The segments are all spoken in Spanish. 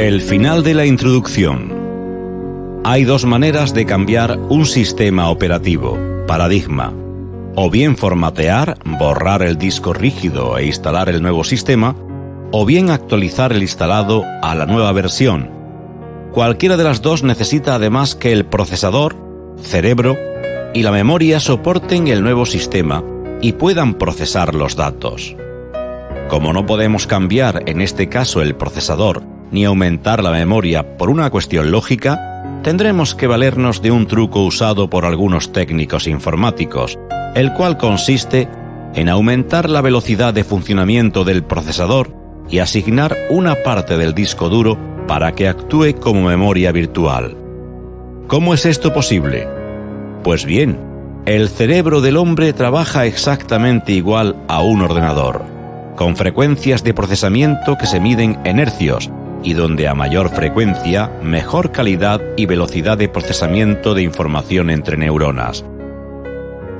El final de la introducción. Hay dos maneras de cambiar un sistema operativo, paradigma. O bien formatear, borrar el disco rígido e instalar el nuevo sistema, o bien actualizar el instalado a la nueva versión. Cualquiera de las dos necesita además que el procesador, cerebro y la memoria soporten el nuevo sistema y puedan procesar los datos. Como no podemos cambiar en este caso el procesador ni aumentar la memoria por una cuestión lógica, tendremos que valernos de un truco usado por algunos técnicos informáticos, el cual consiste en aumentar la velocidad de funcionamiento del procesador y asignar una parte del disco duro para que actúe como memoria virtual. ¿Cómo es esto posible? Pues bien, el cerebro del hombre trabaja exactamente igual a un ordenador, con frecuencias de procesamiento que se miden en hercios y donde a mayor frecuencia, mejor calidad y velocidad de procesamiento de información entre neuronas.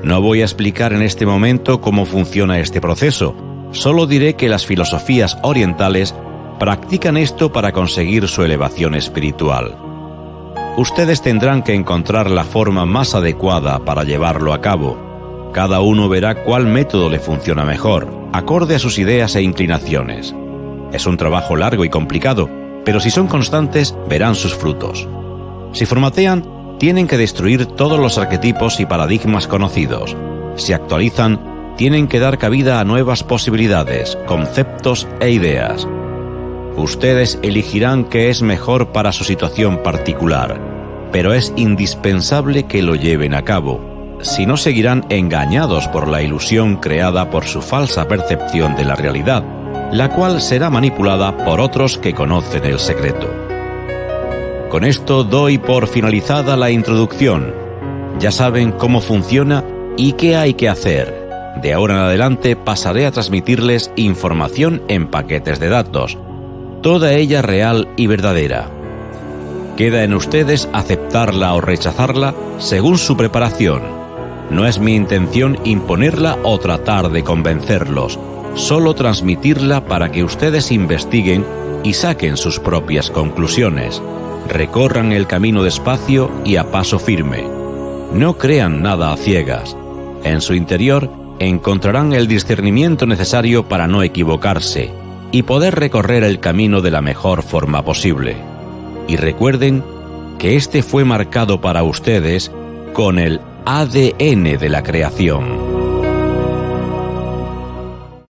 No voy a explicar en este momento cómo funciona este proceso, solo diré que las filosofías orientales practican esto para conseguir su elevación espiritual. Ustedes tendrán que encontrar la forma más adecuada para llevarlo a cabo. Cada uno verá cuál método le funciona mejor, acorde a sus ideas e inclinaciones. Es un trabajo largo y complicado, pero si son constantes verán sus frutos. Si formatean, tienen que destruir todos los arquetipos y paradigmas conocidos. Si actualizan, tienen que dar cabida a nuevas posibilidades, conceptos e ideas. Ustedes elegirán qué es mejor para su situación particular, pero es indispensable que lo lleven a cabo, si no seguirán engañados por la ilusión creada por su falsa percepción de la realidad la cual será manipulada por otros que conocen el secreto. Con esto doy por finalizada la introducción. Ya saben cómo funciona y qué hay que hacer. De ahora en adelante pasaré a transmitirles información en paquetes de datos, toda ella real y verdadera. Queda en ustedes aceptarla o rechazarla según su preparación. No es mi intención imponerla o tratar de convencerlos, solo transmitirla para que ustedes investiguen y saquen sus propias conclusiones. Recorran el camino despacio y a paso firme. No crean nada a ciegas. En su interior encontrarán el discernimiento necesario para no equivocarse y poder recorrer el camino de la mejor forma posible. Y recuerden que este fue marcado para ustedes con el ADN de la creación.